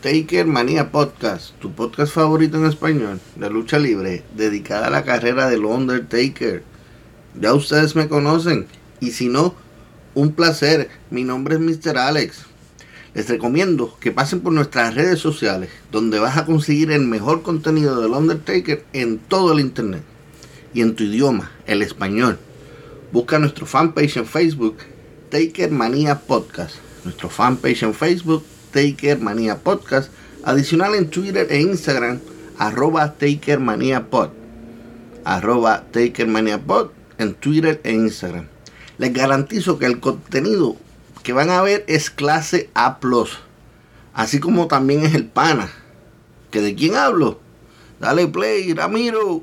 Taker Manía Podcast, tu podcast favorito en español, de lucha libre, dedicada a la carrera del Undertaker. Ya ustedes me conocen, y si no, un placer. Mi nombre es Mr. Alex. Les recomiendo que pasen por nuestras redes sociales, donde vas a conseguir el mejor contenido del Undertaker en todo el internet y en tu idioma, el español. Busca nuestro fanpage en Facebook, Taker Manía Podcast. Nuestro fanpage en Facebook, Taker Manía Podcast. Adicional en Twitter e Instagram, arroba Taker Manía Pod. Arroba Taker Manía Pod en Twitter e Instagram. Les garantizo que el contenido que van a ver es clase A. Así como también es el pana. ¿Que de quién hablo? Dale play, Ramiro.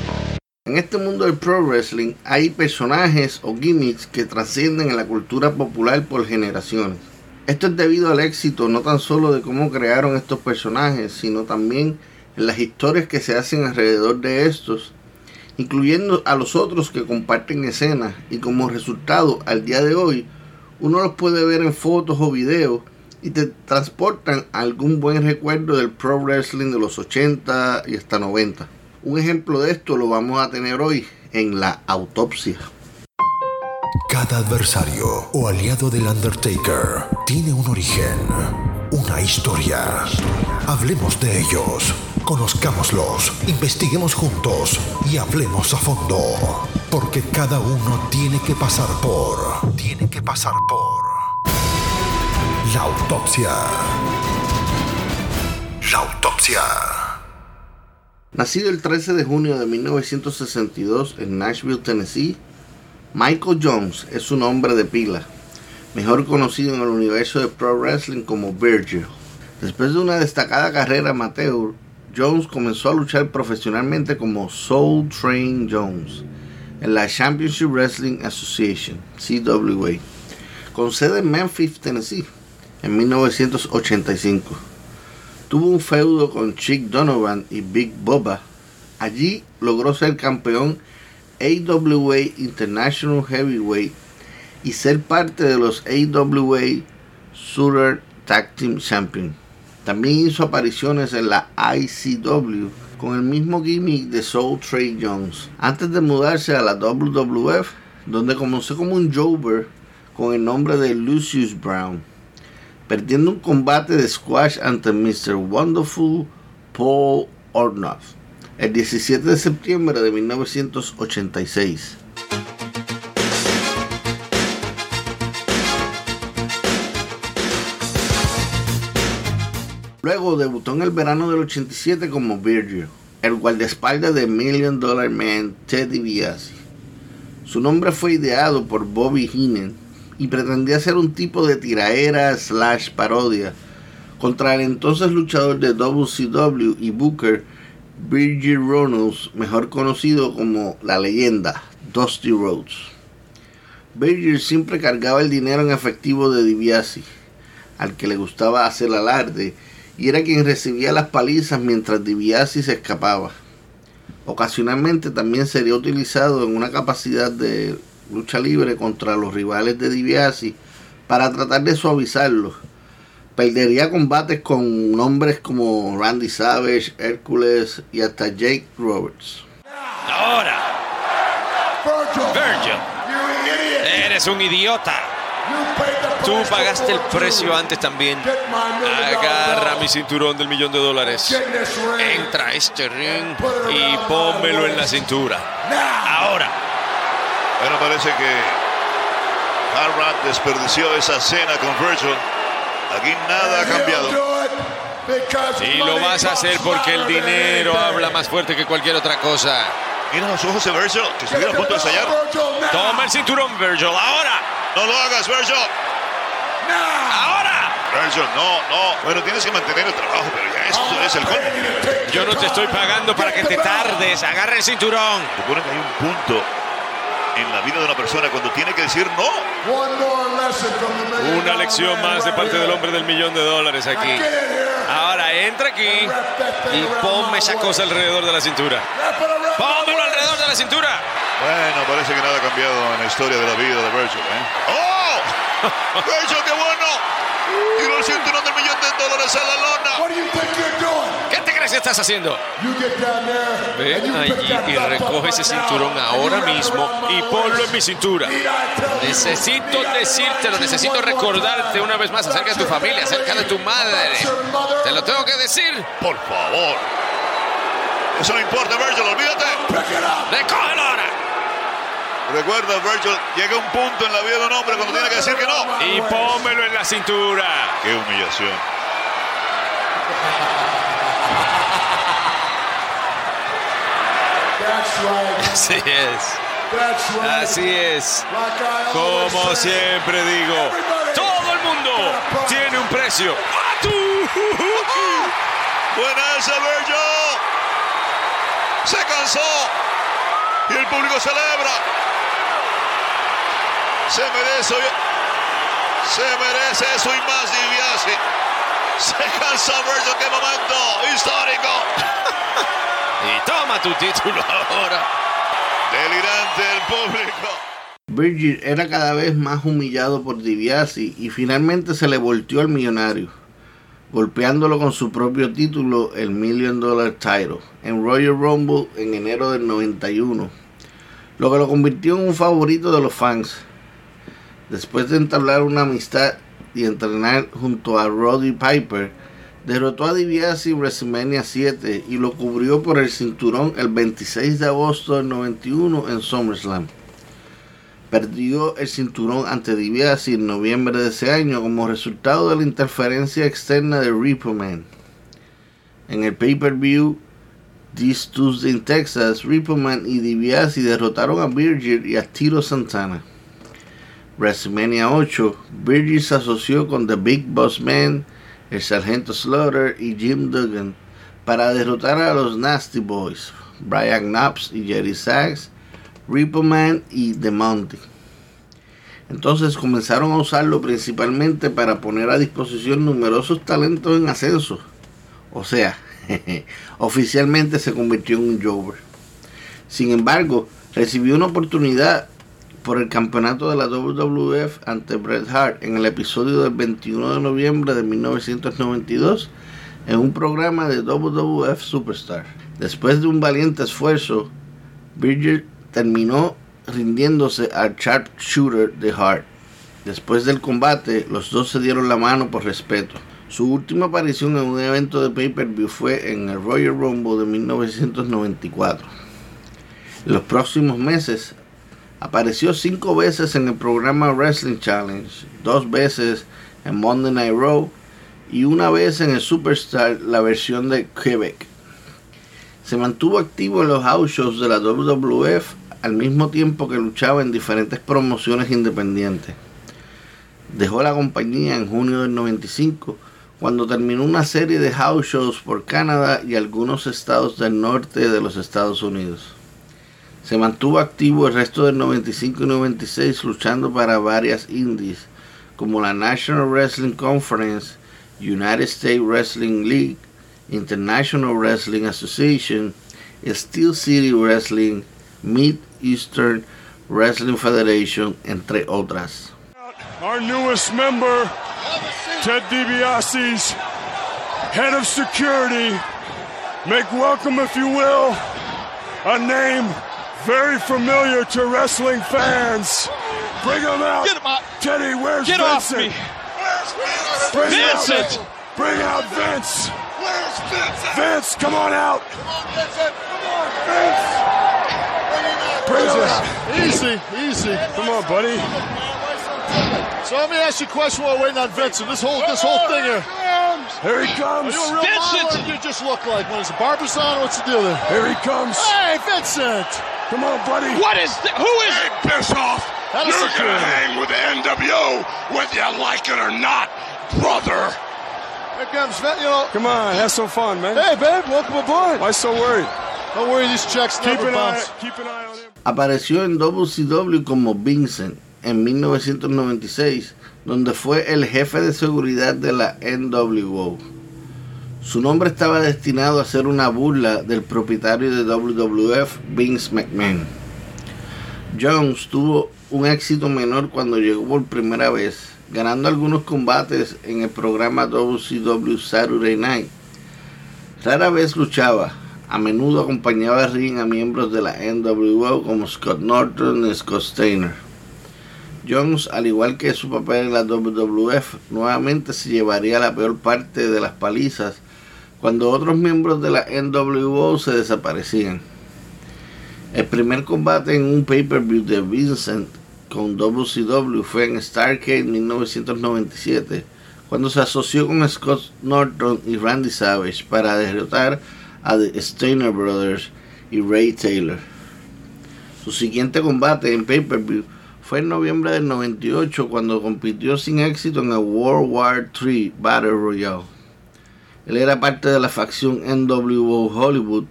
En este mundo del pro wrestling hay personajes o gimmicks que trascienden en la cultura popular por generaciones. Esto es debido al éxito no tan solo de cómo crearon estos personajes, sino también en las historias que se hacen alrededor de estos, incluyendo a los otros que comparten escenas y como resultado al día de hoy uno los puede ver en fotos o videos y te transportan a algún buen recuerdo del pro wrestling de los 80 y hasta 90. Un ejemplo de esto lo vamos a tener hoy en la autopsia. Cada adversario o aliado del Undertaker tiene un origen, una historia. Hablemos de ellos, conozcámoslos, investiguemos juntos y hablemos a fondo. Porque cada uno tiene que pasar por... Tiene que pasar por... La autopsia. La autopsia. Nacido el 13 de junio de 1962 en Nashville, Tennessee, Michael Jones es su nombre de pila, mejor conocido en el universo de pro wrestling como Virgil. Después de una destacada carrera amateur, Jones comenzó a luchar profesionalmente como Soul Train Jones en la Championship Wrestling Association, CWA, con sede en Memphis, Tennessee, en 1985. Tuvo un feudo con Chick Donovan y Big Boba. Allí logró ser campeón AWA International Heavyweight y ser parte de los AWA Super Tag Team Champion. También hizo apariciones en la ICW con el mismo gimmick de Soul Trey Jones, antes de mudarse a la WWF, donde comenzó como un Jover con el nombre de Lucius Brown perdiendo un combate de squash ante Mr. Wonderful Paul Ornoff el 17 de septiembre de 1986. Luego debutó en el verano del 87 como Virgil, el guardaespaldas de Million Dollar Man Teddy DiBiase. Su nombre fue ideado por Bobby Heenan y pretendía ser un tipo de tiraera slash parodia contra el entonces luchador de WCW y Booker Virgil Ronalds, mejor conocido como la leyenda Dusty Rhodes. Virgil siempre cargaba el dinero en efectivo de DiBiase, al que le gustaba hacer alarde y era quien recibía las palizas mientras DiBiase se escapaba. Ocasionalmente también sería utilizado en una capacidad de lucha libre contra los rivales de DiBiase para tratar de suavizarlos. Perdería combates con nombres como Randy Savage, Hércules y hasta Jake Roberts. Ahora, Virgil, eres un idiota. Tú pagaste el precio antes también. Agarra mi cinturón del millón de dólares. Entra a este ring y pónmelo en la cintura. Ahora. Bueno, parece que Harrat desperdició esa cena con Virgil. Aquí nada ha cambiado. Y lo vas a hacer porque el dinero habla más fuerte que cualquier otra cosa. Mira los ojos de Virgil, que estuviera a punto de estallar. Toma el cinturón, Virgil, ahora. No lo hagas, Virgil. Ahora. Virgil, no, no. Bueno, tienes que mantener el trabajo, pero ya esto es el colmo. Yo no te estoy pagando para que te tardes. Agarra el cinturón. Supone que hay un punto en la vida de una persona cuando tiene que decir no. Una lección más de parte del hombre del millón de dólares aquí. Ahora entra aquí y ponme esa cosa alrededor de la cintura. Pónmelo alrededor de la cintura. Bueno, parece que nada ha cambiado en la historia de la vida de Virgil. ¿eh? ¡Oh! ¡Virgil, qué bueno! Tiró el cinturón del millón de dólares a la lona. ¿Qué te crees que estás haciendo? Ven allí y recoge ese cinturón ahora mismo y ponlo en mi cintura. Necesito decírtelo, necesito recordarte una vez más acerca de tu familia, acerca de tu madre. Te lo tengo que decir. Por favor. Eso no importa, Virgil, olvídate. ¡Recógelo ahora! Recuerda, Virgil, llega un punto en la vida de un hombre cuando tiene que decir que no. Y pónmelo en la cintura. ¡Qué humillación! Así es. Así es. Como siempre digo, todo el mundo tiene un precio. ¡Ah, tú! Buena esa, Virgil. Se cansó. Y el público celebra. Se merece. Se merece eso y más, DiBiase. Se cansó Virgil. ¡Qué momento histórico! Y toma tu título ahora. Delirante el público. Virgil era cada vez más humillado por DiBiase y finalmente se le volteó al millonario, golpeándolo con su propio título, el Million Dollar Title, en Royal Rumble en enero del 91, lo que lo convirtió en un favorito de los fans. Después de entablar una amistad y entrenar junto a Roddy Piper, derrotó a DiBiase en WrestleMania 7 y lo cubrió por el cinturón el 26 de agosto del 91 en SummerSlam. Perdió el cinturón ante DiBiase en noviembre de ese año como resultado de la interferencia externa de Repo Man. En el pay-per-view This Tuesday in Texas, Repo Man y DiBiase derrotaron a Virgil y a Tito Santana. WrestleMania 8, Virgil se asoció con The Big Boss Man, el Sargento Slaughter y Jim Duggan para derrotar a los Nasty Boys, Brian Knobs y Jerry Sachs, Repo Man y The Monty. Entonces comenzaron a usarlo principalmente para poner a disposición numerosos talentos en ascenso. O sea, oficialmente se convirtió en un Jover. Sin embargo, recibió una oportunidad por el campeonato de la WWF ante Bret Hart en el episodio del 21 de noviembre de 1992 en un programa de WWF Superstar. Después de un valiente esfuerzo, Bridger terminó rindiéndose al sharpshooter de Hart. Después del combate, los dos se dieron la mano por respeto. Su última aparición en un evento de pay-per-view fue en el Royal Rumble de 1994. En los próximos meses, apareció cinco veces en el programa Wrestling Challenge, dos veces en Monday Night Raw y una vez en el Superstar, la versión de Quebec. Se mantuvo activo en los house shows de la WWF al mismo tiempo que luchaba en diferentes promociones independientes. Dejó la compañía en junio del 95 cuando terminó una serie de house shows por Canadá y algunos estados del norte de los Estados Unidos. Se mantuvo activo el resto del 95 y 96 luchando para varias indies como la National Wrestling Conference, United States Wrestling League, International Wrestling Association, Steel City Wrestling, Mid Eastern Wrestling Federation, entre otras. Our newest member, Ted DiBiase's head of security, make welcome, if you will, a name very familiar to wrestling fans. Bring him out. Get him out. Teddy, where's Get Vincent? off me. Bring Vincent. Out, bring out Vince. Where's Vincent? Vince, come on out. Come on, Vincent. Come on, Vince. Bring him out. Easy, easy. Come on, buddy. So let me ask you a question while we're waiting on Vincent. This whole this whole thing here. Here he Are comes. you a real Vincent! model do you just look like one? Is the barbers on? What's the deal there? Here he comes. Hey, Vincent! Come on, buddy. What is th- Who is Hey, piss off. How You're gonna hang with the NWO, whether you like it or not, brother. Here comes Vin. You know. Come on, have some fun, man. Hey, babe, welcome aboard. Why so worried? Don't worry, these checks Keep never an eye, bounce. keep an eye on him. Apareció en WCW como Vincent en 1996, donde fue el jefe de seguridad de la NWO. Su nombre estaba destinado a ser una burla del propietario de WWF, Vince McMahon. Jones tuvo un éxito menor cuando llegó por primera vez, ganando algunos combates en el programa WCW Saturday Night. Rara vez luchaba, a menudo acompañaba a ring a miembros de la NWO como Scott Norton y Scott Steiner. Jones, al igual que su papel en la WWF, nuevamente se llevaría la peor parte de las palizas cuando otros miembros de la NWO se desaparecían. El primer combate en un pay-per-view de Vincent con WCW fue en Starcade 1997, cuando se asoció con Scott Norton y Randy Savage para derrotar a The Steiner Brothers y Ray Taylor. Su siguiente combate en pay-per-view fue en noviembre del 98 cuando compitió sin éxito en el World War III Battle Royale. Él era parte de la facción NWO Hollywood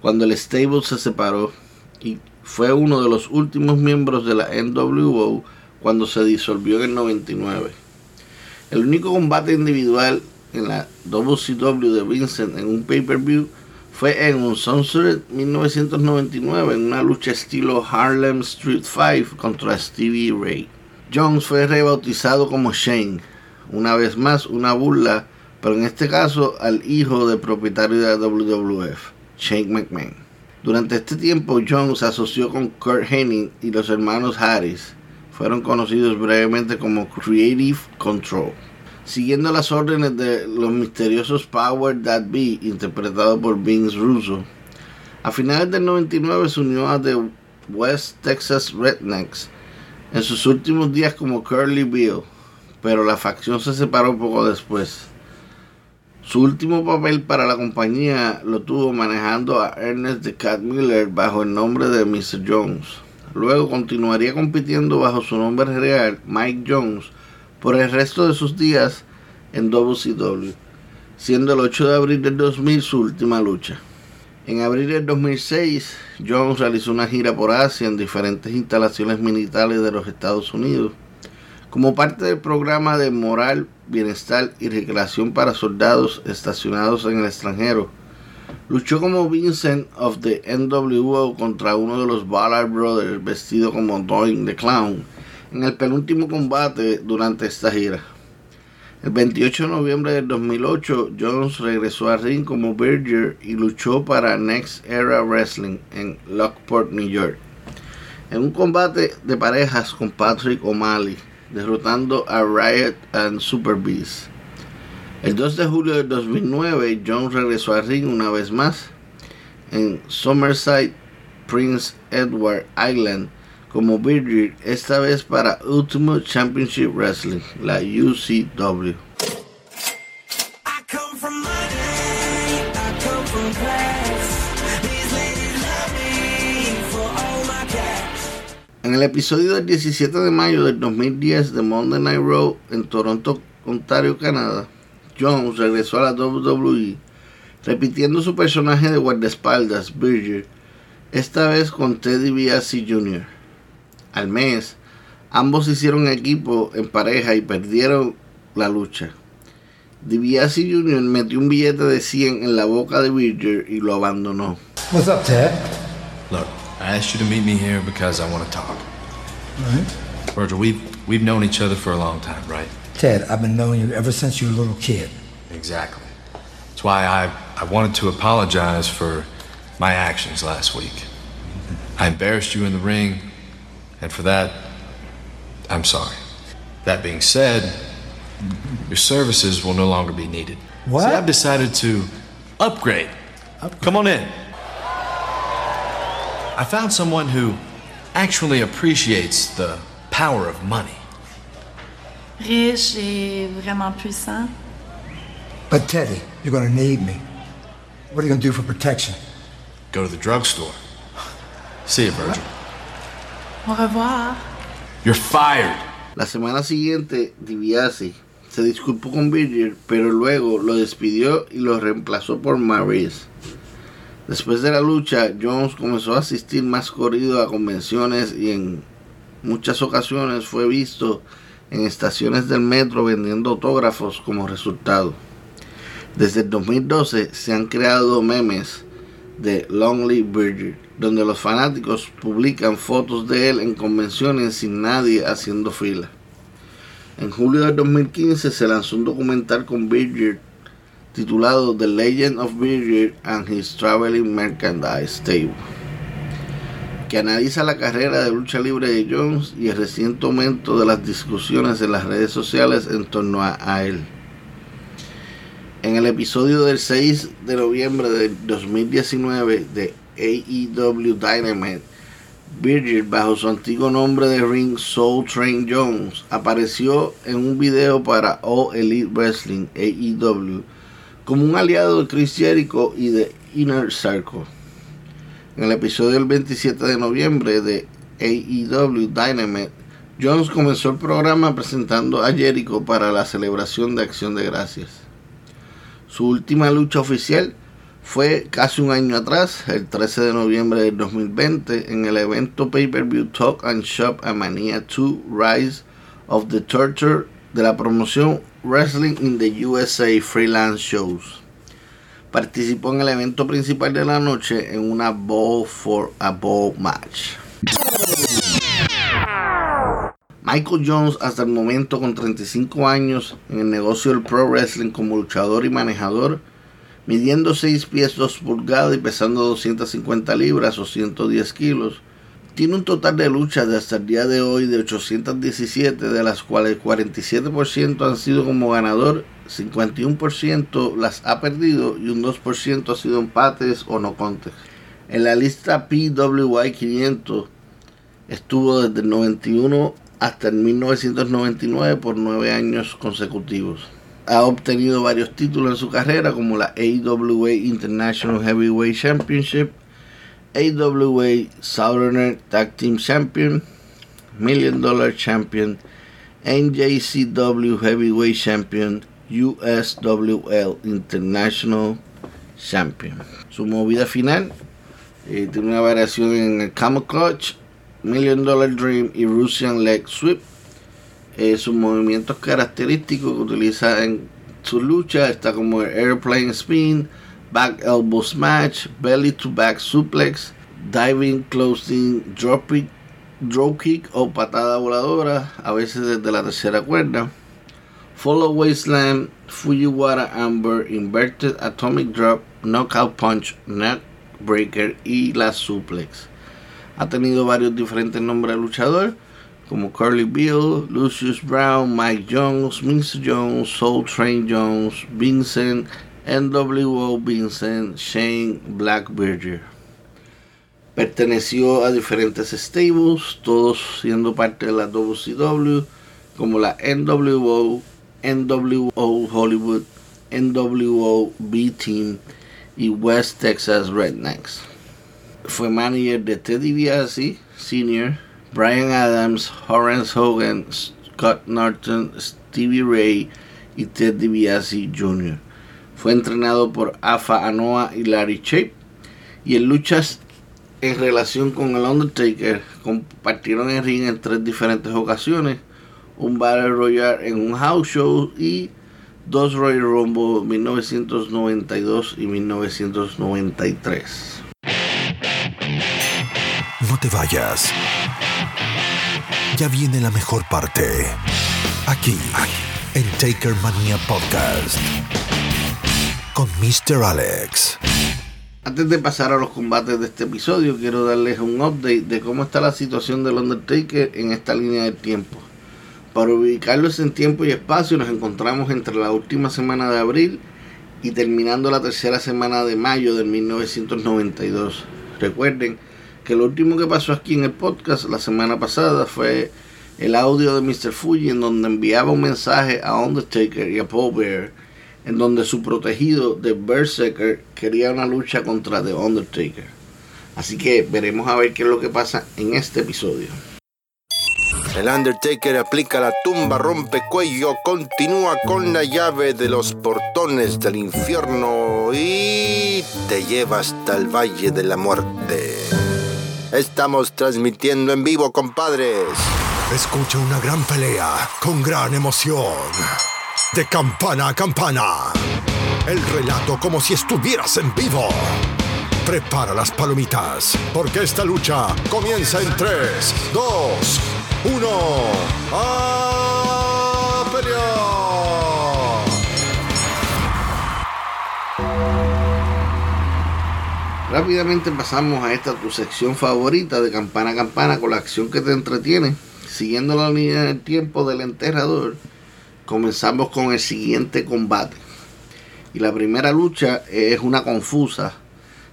cuando el stable se separó y fue uno de los últimos miembros de la NWO cuando se disolvió en el 99. El único combate individual en la WCW de Vincent en un pay-per-view fue en un Sunset 1999 en una lucha estilo Harlem Street 5 contra Stevie Ray. Jones fue rebautizado como Shane, una vez más una burla, pero en este caso al hijo del propietario de la WWF, Shane McMahon. Durante este tiempo Jones se asoció con Kurt Hennig y los hermanos Harris, fueron conocidos brevemente como Creative Control siguiendo las órdenes de los misteriosos Power That Be, interpretado por Vince Russo. A finales del 99 se unió a The West Texas Rednecks en sus últimos días como Curly Bill, pero la facción se separó poco después. Su último papel para la compañía lo tuvo manejando a Ernest the Cat Miller bajo el nombre de Mr. Jones. Luego continuaría compitiendo bajo su nombre real, Mike Jones, por el resto de sus días en WCW, siendo el 8 de abril del 2000 su última lucha. En abril del 2006, Jones realizó una gira por Asia en diferentes instalaciones militares de los Estados Unidos, como parte del programa de moral, bienestar y recreación para soldados estacionados en el extranjero. Luchó como Vincent of the NWO contra uno de los Ballard Brothers vestido como Doink the Clown en el penúltimo combate durante esta gira. El 28 de noviembre del 2008, Jones regresó al ring como Berger y luchó para Next Era Wrestling en Lockport, New York, en un combate de parejas con Patrick O'Malley, derrotando a Riot and Super Beast. El 2 de julio del 2009, Jones regresó al ring una vez más en Summerside, Prince Edward Island, como Virgil, esta vez para Ultimate Championship Wrestling, la UCW. En el episodio del 17 de mayo del 2010 de Monday Night Raw en Toronto, Ontario, Canadá, Jones regresó a la WWE repitiendo su personaje de guardaespaldas, Virgil, esta vez con Teddy DiBiase Jr. Al mes, Ambos hicieron equipo en pareja y perdieron la lucha. DiBiase Jr. metió un billete de 100 en la boca de Virgil y lo abandonó. What's up, Ted? Look, I asked you to meet me here because I want to talk. All right. Virgil, we've we've known each other for a long time, right? Ted, I've been knowing you ever since you were a little kid. Exactly. That's why I, I wanted to apologize for my actions last week. I embarrassed you in the ring, and for that, I'm sorry. That being said, your services will no longer be needed. What? See, I've decided to upgrade. Come on in. I found someone who actually appreciates the power of money. Riche et vraiment puissant. But Teddy, you're gonna need me. What are you gonna do for protection? Go to the drugstore. See you, Virgil. Au revoir. You're fired. La semana siguiente, DiBiase se disculpó con Virgil, pero luego lo despidió y lo reemplazó por Maurice. Después de la lucha, Jones comenzó a asistir más corrido a convenciones y en muchas ocasiones fue visto en estaciones del metro vendiendo autógrafos como resultado. Desde el 2012 se han creado memes de Lonely Virgil, donde los fanáticos publican fotos de él en convenciones sin nadie haciendo fila. En julio del 2015 se lanzó un documental con Virgil titulado The Legend of Virgil and His Traveling Merchandise Table, que analiza la carrera de lucha libre de Jones y el reciente aumento de las discusiones en las redes sociales en torno a él. En el episodio del 6 de noviembre del 2019 de AEW Dynamite, Virgil, bajo su antiguo nombre de ring Soul Train Jones, apareció en un video para All Elite Wrestling AEW como un aliado de Chris Jericho y de Inner Circle. En el episodio del 27 de noviembre de AEW Dynamite, Jones comenzó el programa presentando a Jericho para la celebración de Acción de Gracias. Su última lucha oficial fue casi un año atrás, el 13 de noviembre del 2020, en el evento pay-per-view Talk and Shop a Mania 2 Rise of the Torture de la promoción Wrestling in the USA Freelance Shows. Participó en el evento principal de la noche en una Ball for a Ball match. Michael Jones, hasta el momento con 35 años en el negocio del pro wrestling como luchador y manejador, midiendo 6 pies 2 pulgadas y pesando 250 libras o 110 kilos, tiene un total de luchas de hasta el día de hoy de 817, de las cuales 47% han sido como ganador, 51% las ha perdido y un 2% ha sido empates o no contes. En la lista PWI 500 estuvo desde el 91 hasta el 1999 por 9 años consecutivos. Ha obtenido varios títulos en su carrera como la AWA International Heavyweight Championship, AWA Southerner Tag Team Champion, Million Dollar Champion, NJCW Heavyweight Champion, USWL International Champion. Su movida final eh, tiene una variación en el Camel Clutch, Million Dollar Dream y Russian Leg Sweep. Eh, sus movimientos característicos que utiliza en su lucha está como el Airplane Spin, Back Elbow Smash, Belly to Back Suplex, Diving Closing Drop Kick, Drop Kick o patada voladora, a veces desde la tercera cuerda. Follow Slam, Fujiwara Amber, Inverted Atomic Drop, Knockout Punch, Neck Breaker y la Suplex. Ha tenido varios diferentes nombres de luchador, como Curly Bill, Lucius Brown, Mike Jones, Mr. Jones, Soul Train Jones, Vincent, NWO Vincent, Shane Blackberger. Perteneció a diferentes stables, todos siendo parte de la WCW, como la NWO, NWO Hollywood, NWO B-Team y West Texas Rednecks. Fue manager de Teddy DiBiase Sr., Brian Adams, Horace Hogan, Scott Norton, Stevie Ray y Ted DiBiase Jr. Fue entrenado por Afa Anoa y Larry Chape y en luchas en relación con el Undertaker compartieron el ring en tres diferentes ocasiones, un Battle Royale en un house show y dos Royal Rumble 1992 y 1993. Te vayas. Ya viene la mejor parte. Aquí, en Taker Mania Podcast. Con Mr. Alex. Antes de pasar a los combates de este episodio, quiero darles un update de cómo está la situación del Undertaker en esta línea de tiempo. Para ubicarlos en tiempo y espacio, nos encontramos entre la última semana de abril y terminando la tercera semana de mayo de 1992. Recuerden que lo último que pasó aquí en el podcast la semana pasada fue el audio de Mr. Fuji en donde enviaba un mensaje a Undertaker y a Paul Bear en donde su protegido de Berserker quería una lucha contra The Undertaker. Así que veremos a ver qué es lo que pasa en este episodio. El Undertaker aplica la tumba, rompe cuello, continúa con la llave de los portones del infierno y te lleva hasta el Valle de la Muerte. Estamos transmitiendo en vivo, compadres. Escucha una gran pelea con gran emoción. De campana a campana. El relato como si estuvieras en vivo. Prepara las palomitas, porque esta lucha comienza en 3, 2, 1. ¡A Rápidamente pasamos a esta tu sección favorita de campana a campana con la acción que te entretiene. Siguiendo la línea del tiempo del enterrador, comenzamos con el siguiente combate. Y la primera lucha es una confusa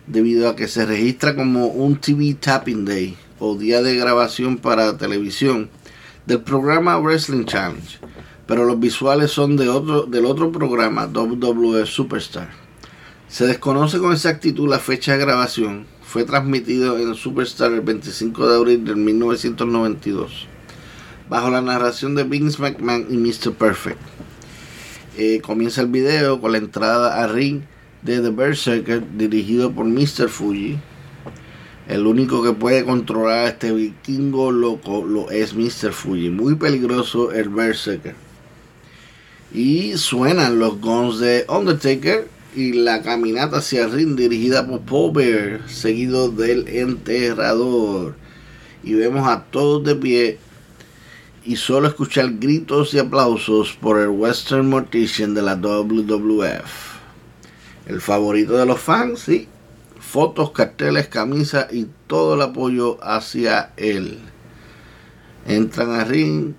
debido a que se registra como un TV Tapping Day o día de grabación para televisión del programa Wrestling Challenge, pero los visuales son de otro, del otro programa WWE Superstar. Se desconoce con exactitud la fecha de grabación, fue transmitido en Superstar el 25 de abril de 1992, bajo la narración de Vince McMahon y Mr. Perfect. Eh, comienza el video con la entrada a ring de The Berserker dirigido por Mr. Fuji. El único que puede controlar a este vikingo loco lo es Mr. Fuji. Muy peligroso el Berserker. Y suenan los guns de Undertaker y la caminata hacia el ring dirigida por Bear, seguido del enterrador. Y vemos a todos de pie y solo escuchar gritos y aplausos por el Western Mortician de la WWF. El favorito de los fans, sí. Fotos, carteles, camisas y todo el apoyo hacia él. Entran al ring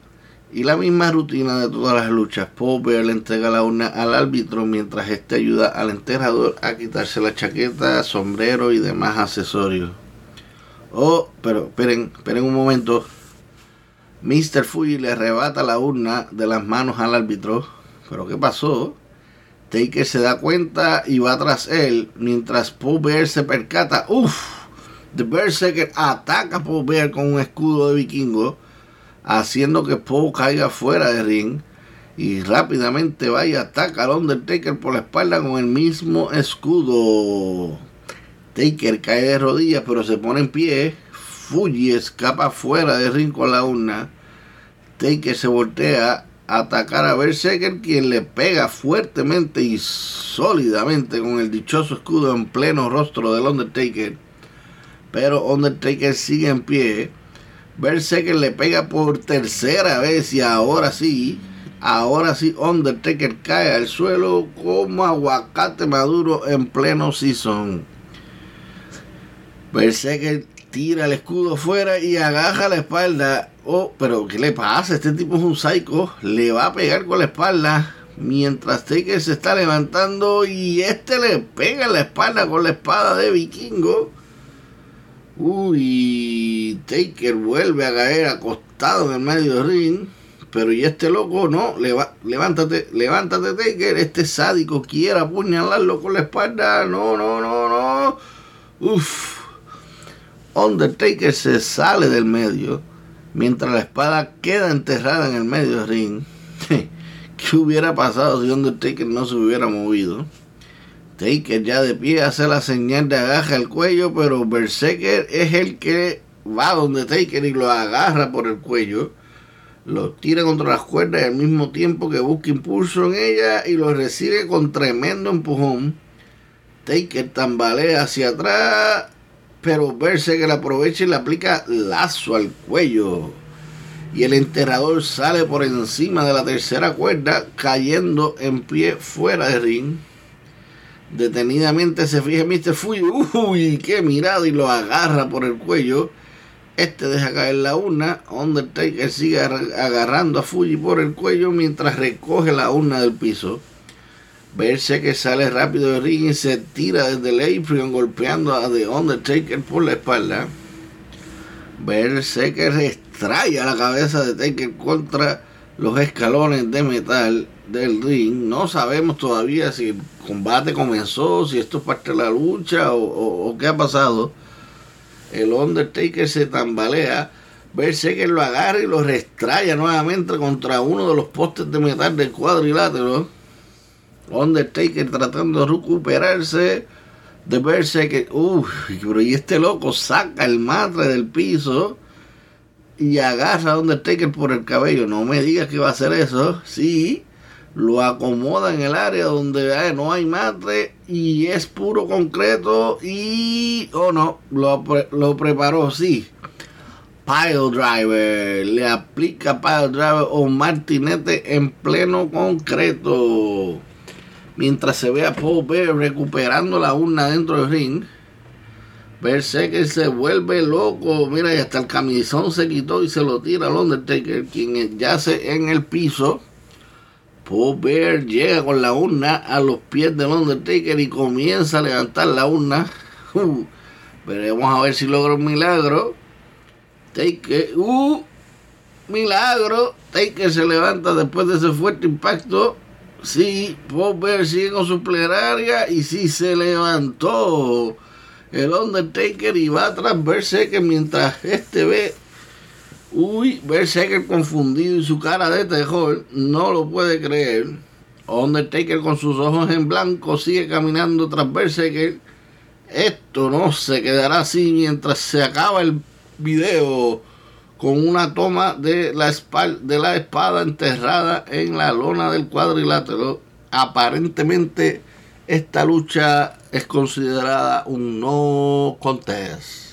y la misma rutina de todas las luchas. Bear le entrega la urna al árbitro mientras este ayuda al enterrador a quitarse la chaqueta, sombrero y demás accesorios. Oh, pero esperen, esperen un momento. Mr. Fuji le arrebata la urna de las manos al árbitro. ¿Pero qué pasó? Taker se da cuenta y va tras él mientras Bear se percata. Uff, The Berserker ataca a Bear con un escudo de vikingo, haciendo que Paul caiga fuera de ring y rápidamente va y ataca al Undertaker por la espalda con el mismo escudo. Taker cae de rodillas pero se pone en pie. Fuji escapa fuera de ring con la urna. Taker se voltea a atacar a Berserker quien le pega fuertemente y sólidamente con el dichoso escudo en pleno rostro del Undertaker. Pero Undertaker sigue en pie. Berserker le pega por tercera vez y ahora sí, ahora sí Undertaker cae al suelo como aguacate maduro en pleno season. Berserker tira el escudo fuera y agaja la espalda. Oh, pero ¿qué le pasa? Este tipo es un psycho. Le va a pegar con la espalda. Mientras Taker se está levantando y este le pega la espalda con la espada de vikingo. Uy, Taker vuelve a caer acostado en el medio del ring. Pero y este loco no, levántate, levántate Taker. Este sádico quiere apuñalarlo con la espalda. No, no, no, no. Uf. Undertaker se sale del medio mientras la espada queda enterrada en el medio del ring. ¿Qué hubiera pasado si Undertaker no se hubiera movido? Taker ya de pie hace la señal de agaja el cuello, pero Berserker es el que va donde Taker y lo agarra por el cuello. Lo tira contra las cuerdas y al mismo tiempo que busca impulso en ella y lo recibe con tremendo empujón. Taker tambalea hacia atrás, pero Berserker aprovecha y le aplica lazo al cuello. Y el enterrador sale por encima de la tercera cuerda, cayendo en pie fuera de ring. Detenidamente se fija Mr. Fuji, uy, qué mirada, y lo agarra por el cuello. Este deja caer la urna. Undertaker sigue agarrando a Fuji por el cuello mientras recoge la urna del piso. Verse que sale rápido del ring y se tira desde el apron golpeando a The Undertaker por la espalda. Verse que extrae la cabeza de Taker contra los escalones de metal del ring. No sabemos todavía si el combate comenzó, si esto es parte de la lucha o, qué ha pasado. El Undertaker se tambalea. Verse que lo agarra y lo restraya nuevamente contra uno de los postes de metal del cuadrilátero. Undertaker tratando de recuperarse. De verse que, uff, pero y este loco saca el matre del piso y agarra a Undertaker por el cabello. No me digas que va a hacer eso. Sí, lo acomoda en el área donde eh, no hay matre y es puro concreto y o oh no lo, lo preparó sí. Pile driver le aplica pile driver o martinete en pleno concreto. Mientras se ve a Paul recuperando la urna dentro del ring que se vuelve loco, mira, y hasta el camisón se quitó y se lo tira al Undertaker, quien yace en el piso Paul Bear llega con la urna a los pies del Undertaker y comienza a levantar la urna. Uh, veremos a ver si logra un milagro. Taker, uh, milagro. Taker se levanta después de ese fuerte impacto. Sí, Paul Bear sigue con su plenaria y sí se levantó el Undertaker y va a verse que mientras este ve Uy, Berserker confundido y su cara de terror no lo puede creer. Undertaker con sus ojos en blanco sigue caminando tras Berserker. Esto no se quedará así mientras se acaba el video con una toma de la, de la espada enterrada en la lona del cuadrilátero. Aparentemente esta lucha es considerada un no contest.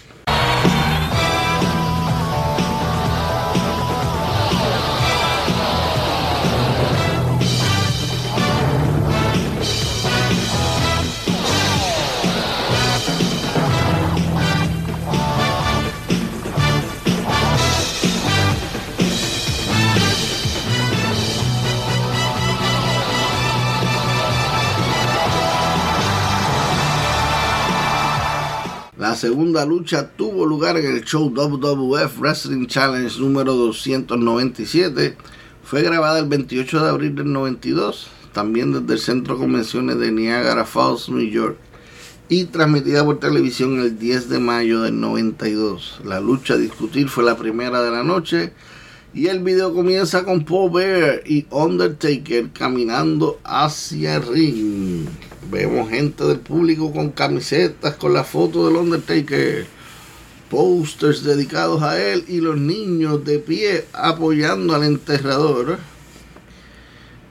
Segunda lucha tuvo lugar en el show WWF Wrestling Challenge número 297. Fue grabada el 28 de abril del 92, también desde el Centro de Convenciones de Niagara Falls, New York, y transmitida por televisión el 10 de mayo del 92. La lucha a discutir fue la primera de la noche y el video comienza con Paul Bear y Undertaker caminando hacia el ring. Vemos gente del público con camisetas con la foto del Undertaker, posters dedicados a él y los niños de pie apoyando al enterrador.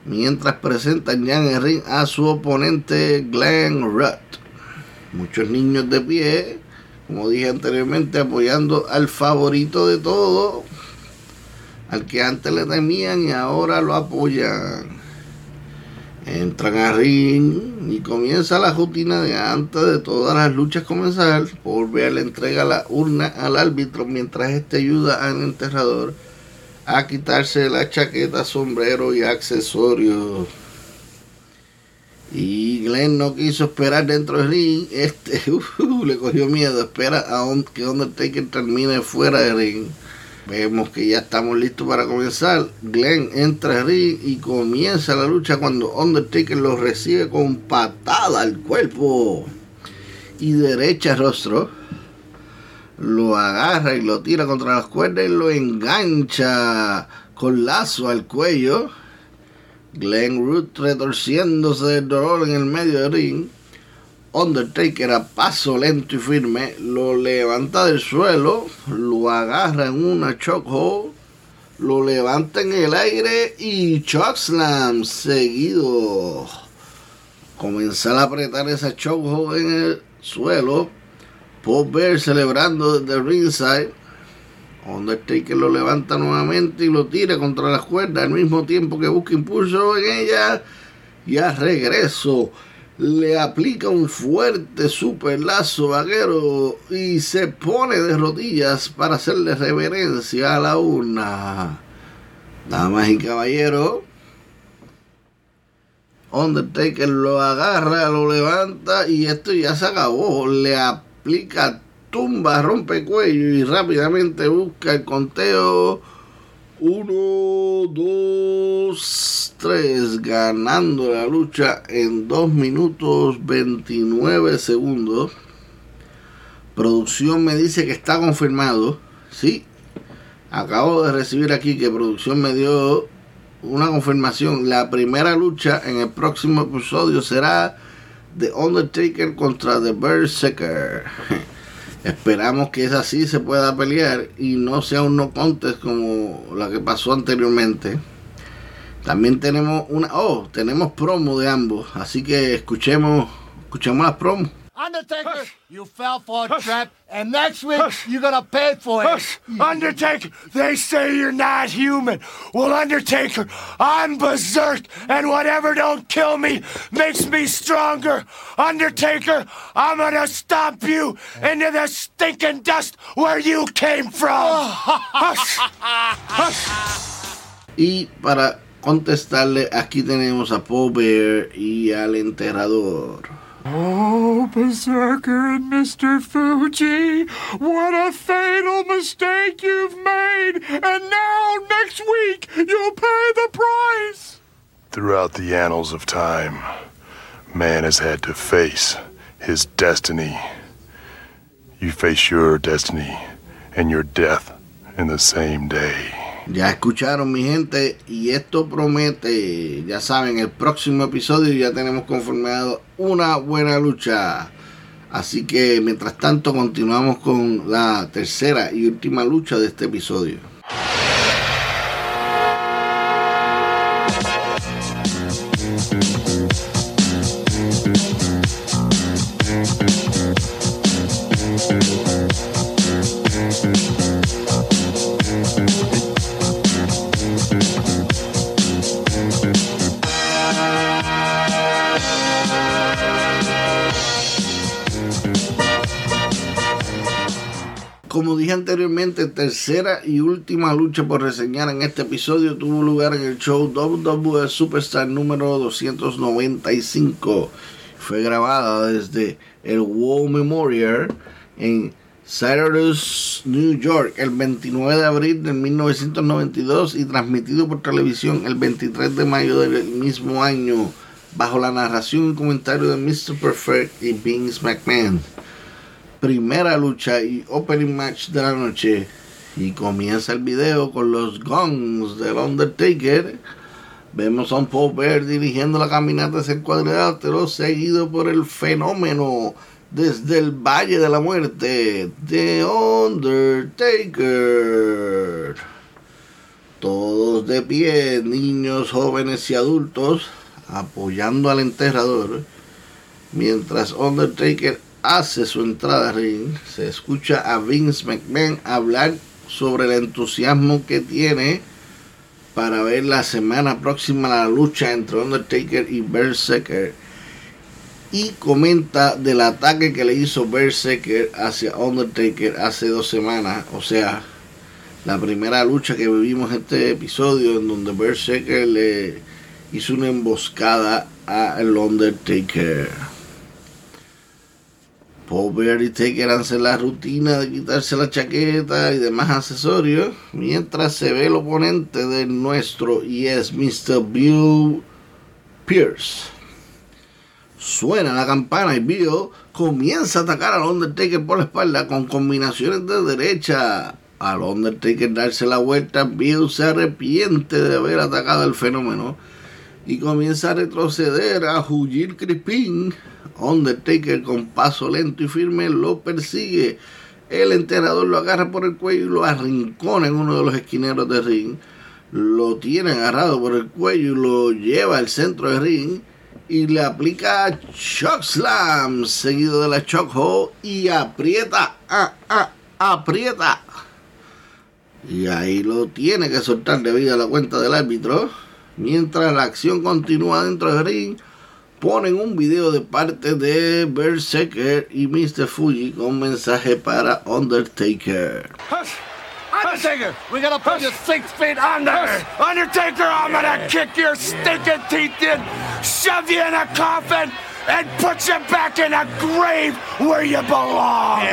Mientras presentan ya en a su oponente Glenn Rutt. Muchos niños de pie, como dije anteriormente, apoyando al favorito de todo, al que antes le temían y ahora lo apoyan. Entran a ring y comienza la rutina de antes de todas las luchas comenzar. Por ver le entrega la urna al árbitro mientras este ayuda al enterrador a quitarse la chaqueta, sombrero y accesorios. Y Glenn no quiso esperar dentro del ring. Este le cogió miedo. Espera a que Undertaker termine fuera del ring. Vemos que ya estamos listos para comenzar. Glenn entra ring y comienza la lucha cuando Undertaker lo recibe con patada al cuerpo y derecha rostro. Lo agarra y lo tira contra las cuerdas y lo engancha con lazo al cuello. Glenn Root retorciéndose del dolor en el medio del ring. Undertaker a paso lento y firme lo levanta del suelo, lo agarra en una chokehold, lo levanta en el aire y chokeslam seguido. Comenzar a apretar esa chokehold en el suelo. Paul celebrando desde ringside. Undertaker lo levanta nuevamente y lo tira contra las cuerdas al mismo tiempo que busca impulso en ella. Y a regreso le aplica un fuerte super lazo vaquero y se pone de rodillas para hacerle reverencia a la urna. Damas y caballeros, Undertaker lo agarra, lo levanta y esto ya se acabó. Le aplica tumba, rompe cuello y rápidamente busca el conteo 1, 2, 3, ganando la lucha en 2 minutos 29 segundos. Producción me dice que está confirmado. Sí, acabo de recibir aquí que producción me dio una confirmación. La primera lucha en el próximo episodio será The Undertaker contra The Berserker. Esperamos que esa sí se pueda pelear y no sea un no contest como la que pasó anteriormente. También tenemos una, oh, tenemos promo de ambos, así que escuchemos, escuchemos las promos. Undertaker, you fell for a trap, and next week you're gonna pay for it. Undertaker, they say you're not human. Well, Undertaker, I'm berserk, and whatever don't kill me makes me stronger. Undertaker, I'm gonna stomp you into the stinking dust where you came from. y para contestarle, aquí tenemos a Paul Bear y al enterrador. Oh, Berserker and Mr. Fuji, what a fatal mistake you've made! And now, next week, you'll pay the price! Throughout the annals of time, man has had to face his destiny. You face your destiny and your death in the same day. Ya escucharon mi gente y esto promete, ya saben, el próximo episodio ya tenemos conformado una buena lucha. Así que mientras tanto continuamos con la tercera y última lucha de este episodio. Tercera y última lucha por reseñar en este episodio tuvo lugar en el show WWE Superstar número 295. Fue grabada desde el War Memorial en Syracuse, New York, el 29 de abril de 1992 y transmitido por televisión el 23 de mayo del mismo año, bajo la narración y comentario de Mr. Perfect y Vince McMahon primera lucha y opening match de la noche. Y comienza el video con los gongs del Undertaker. Vemos a un Paul Bear dirigiendo la caminata hacia el cuadrilátero, seguido por el fenómeno desde el Valle de la Muerte, The Undertaker. Todos de pie, niños, jóvenes y adultos, apoyando al enterrador, mientras Undertaker hace su entrada ring, se escucha a Vince McMahon hablar sobre el entusiasmo que tiene para ver la semana próxima la lucha entre Undertaker y Berserker y comenta del ataque que le hizo Berserker hacia Undertaker hace dos semanas, o sea, la primera lucha que vivimos este episodio en donde Berserker le hizo una emboscada al Undertaker. Paul Bear y Taker hacen la rutina de quitarse la chaqueta y demás accesorios, mientras se ve el oponente de nuestro y es Mr. Bill Pierce. Suena la campana y Bill comienza a atacar al Undertaker por la espalda con combinaciones de derecha. Al Undertaker darse la vuelta, Bill se arrepiente de haber atacado al fenómeno y comienza a retroceder a huir Crispin. Undertaker con paso lento y firme lo persigue. El entrenador lo agarra por el cuello y lo arrincona en uno de los esquineros de ring. Lo tiene agarrado por el cuello y lo lleva al centro de ring y le aplica Shock Slam seguido de la Shock Hold y aprieta, ah, ah, aprieta. Y ahí lo tiene que soltar debido a la cuenta del árbitro. Mientras la acción continúa dentro del ring, ponen un video de parte de Berserker y Mr. Fuji con mensaje para Undertaker. Undertaker, we gotta put you six feet under. Undertaker, I'm gonna kick your stinking teeth in, shove you in a coffin, and put you back in a grave where you belong.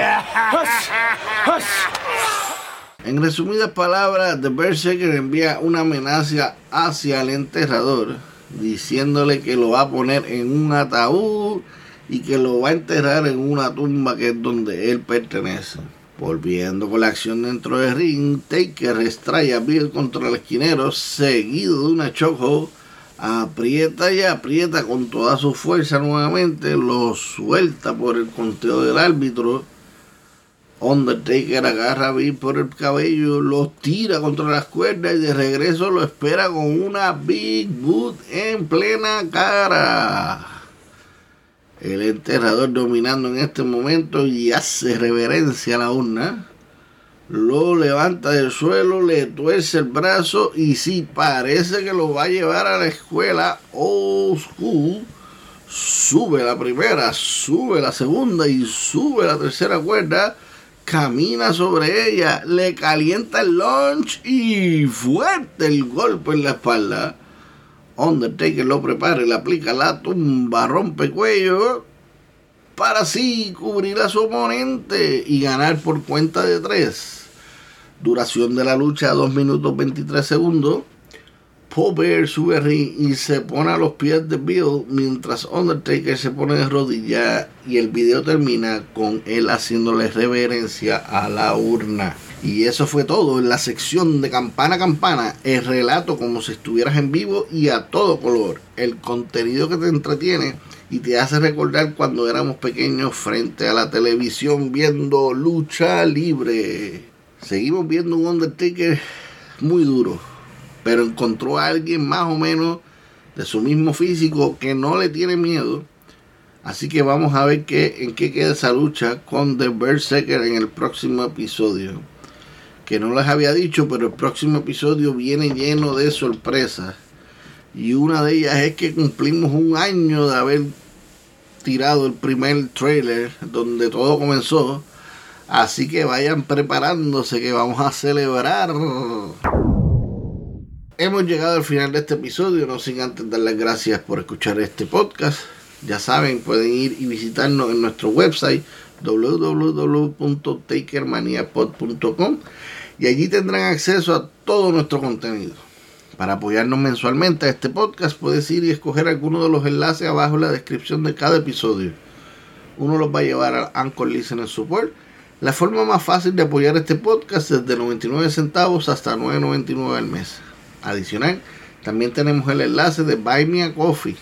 En resumidas palabras, The Berserker envía una amenaza hacia el enterrador, diciéndole que lo va a poner en un ataúd y que lo va a enterrar en una tumba que es donde él pertenece. Volviendo con la acción dentro del ring, Taker extrae a Bill contra el esquinero, seguido de una choco, aprieta y aprieta con toda su fuerza nuevamente, lo suelta por el conteo del árbitro. Undertaker agarra a Bill por el cabello, lo tira contra las cuerdas y de regreso lo espera con una Big Boot en plena cara. El enterrador dominando en este momento y hace reverencia a la urna. Lo levanta del suelo, le tuerce el brazo y si parece que lo va a llevar a la escuela old Sube la primera, sube la segunda y sube la tercera cuerda. Camina sobre ella, le calienta el lunch y fuerte el golpe en la espalda Undertaker lo prepara y le aplica la tumba rompe cuello para así cubrir a su oponente y ganar por cuenta de 3. Duración de la lucha 2 minutos 23 segundos. Paul sube ring y se pone a los pies de Bill mientras Undertaker se pone de rodillas y el video termina con él haciéndole reverencia a la urna. Y eso fue todo en la sección de campana a campana, el relato como si estuvieras en vivo y a todo color, el contenido que te entretiene y te hace recordar cuando éramos pequeños frente a la televisión viendo lucha libre. Seguimos viendo un Undertaker muy duro, pero encontró a alguien más o menos de su mismo físico que no le tiene miedo. Así que vamos a ver qué, en qué queda esa lucha con The Berserker en el próximo episodio que no les había dicho, pero el próximo episodio viene lleno de sorpresas. Y una de ellas es que cumplimos un año de haber tirado el primer trailer donde todo comenzó. Así que vayan preparándose que vamos a celebrar. Hemos llegado al final de este episodio, no sin antes dar las gracias por escuchar este podcast. Ya saben, pueden ir y visitarnos en nuestro website www.takermaniapod.com y allí tendrán acceso a todo nuestro contenido. Para apoyarnos mensualmente a este podcast puedes ir y escoger alguno de los enlaces abajo en la descripción de cada episodio. Uno los va a llevar al Anchor Listener Support. La forma más fácil de apoyar este podcast es de 99 centavos hasta 9.99 al mes. Adicional, también tenemos el enlace de Buy Me a Coffee,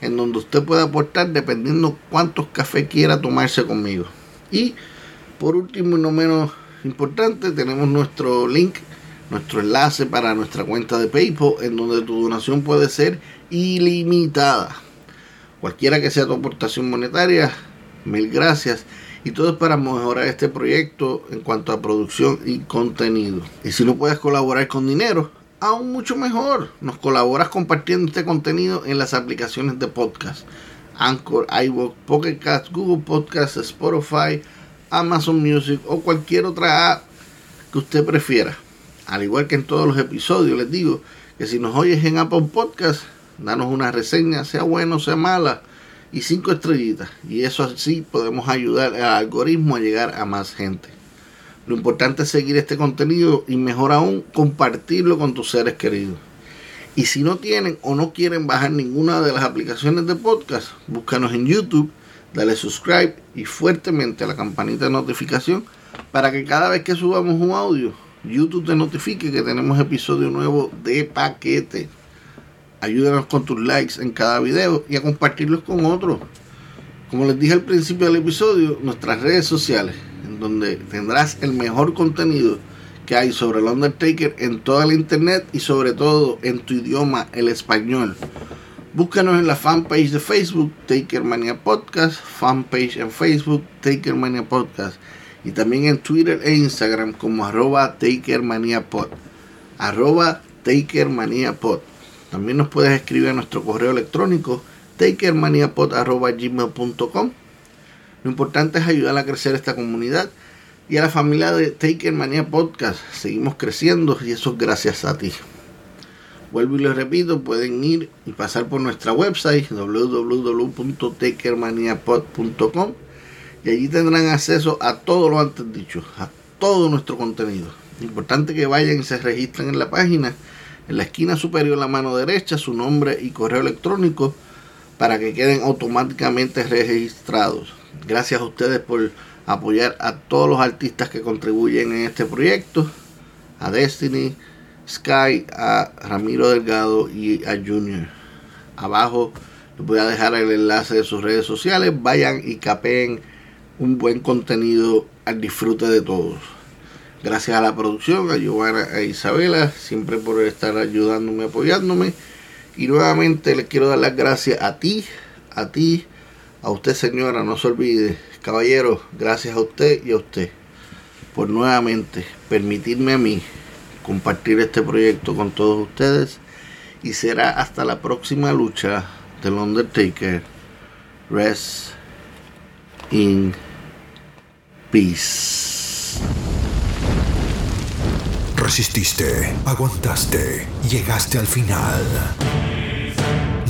en donde usted puede aportar dependiendo cuántos cafés quiera tomarse conmigo. Y por último y no menos importante, tenemos nuestro link, nuestro enlace para nuestra cuenta de PayPal, en donde tu donación puede ser ilimitada. Cualquiera que sea tu aportación monetaria, mil gracias. Y todo es para mejorar este proyecto en cuanto a producción y contenido. Y si no puedes colaborar con dinero, aún mucho mejor. Nos colaboras compartiendo este contenido en las aplicaciones de podcast. Anchor, iVoox, Pocket Cast, Google Podcast, Spotify, Amazon Music o cualquier otra app que usted prefiera. Al igual que en todos los episodios, les digo que si nos oyes en Apple Podcast, danos una reseña, sea buena o sea mala, y cinco estrellitas. Y eso así podemos ayudar al algoritmo a llegar a más gente. Lo importante es seguir este contenido y mejor aún compartirlo con tus seres queridos. Y si no tienen o no quieren bajar ninguna de las aplicaciones de podcast, búscanos en YouTube dale subscribe y fuertemente a la campanita de notificación para que cada vez que subamos un audio, YouTube te notifique que tenemos episodio nuevo de paquete. Ayúdanos con tus likes en cada video y a compartirlos con otros. Como les dije al principio del episodio, nuestras redes sociales, donde tendrás el mejor contenido que hay sobre el Undertaker en toda la internet y sobre todo en tu idioma, el español. Búscanos en la fanpage de Facebook, Takermania Podcast, fanpage en Facebook, Takermania Podcast, y también en Twitter e Instagram como arroba TakerManiaPod, arroba TakerManiaPod. También nos puedes escribir a nuestro correo electrónico, takermaniapod.gmail.com. Lo importante es ayudar a crecer esta comunidad y a la familia de Takermania Podcast. Seguimos creciendo y eso es gracias a ti. Vuelvo y les repito, pueden ir y pasar por nuestra website www.takermaniapod.com y allí tendrán acceso a todo lo antes dicho, a todo nuestro contenido. Importante que vayan y se registren en la página, en la esquina superior la mano derecha, su nombre y correo electrónico para que queden automáticamente registrados. Gracias a ustedes por apoyar a todos los artistas que contribuyen en este proyecto, a Destiny, Sky, a Ramiro Delgado y a Junior. Abajo les voy a dejar el enlace de sus redes sociales. Vayan y capeen un buen contenido al disfrute de todos. Gracias a la producción, a Giovanna e Isabela, siempre por estar ayudándome, apoyándome. Y nuevamente les quiero dar las gracias a ti, a ti, a usted señora, no se olvide. Caballero, gracias a usted y a usted por nuevamente permitirme a mí compartir este proyecto con todos ustedes y será hasta la próxima lucha del Undertaker. Rest in peace. Resististe, aguantaste, llegaste al final.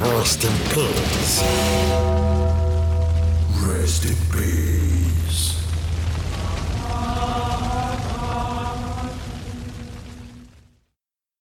Rest in peace. Rest in peace.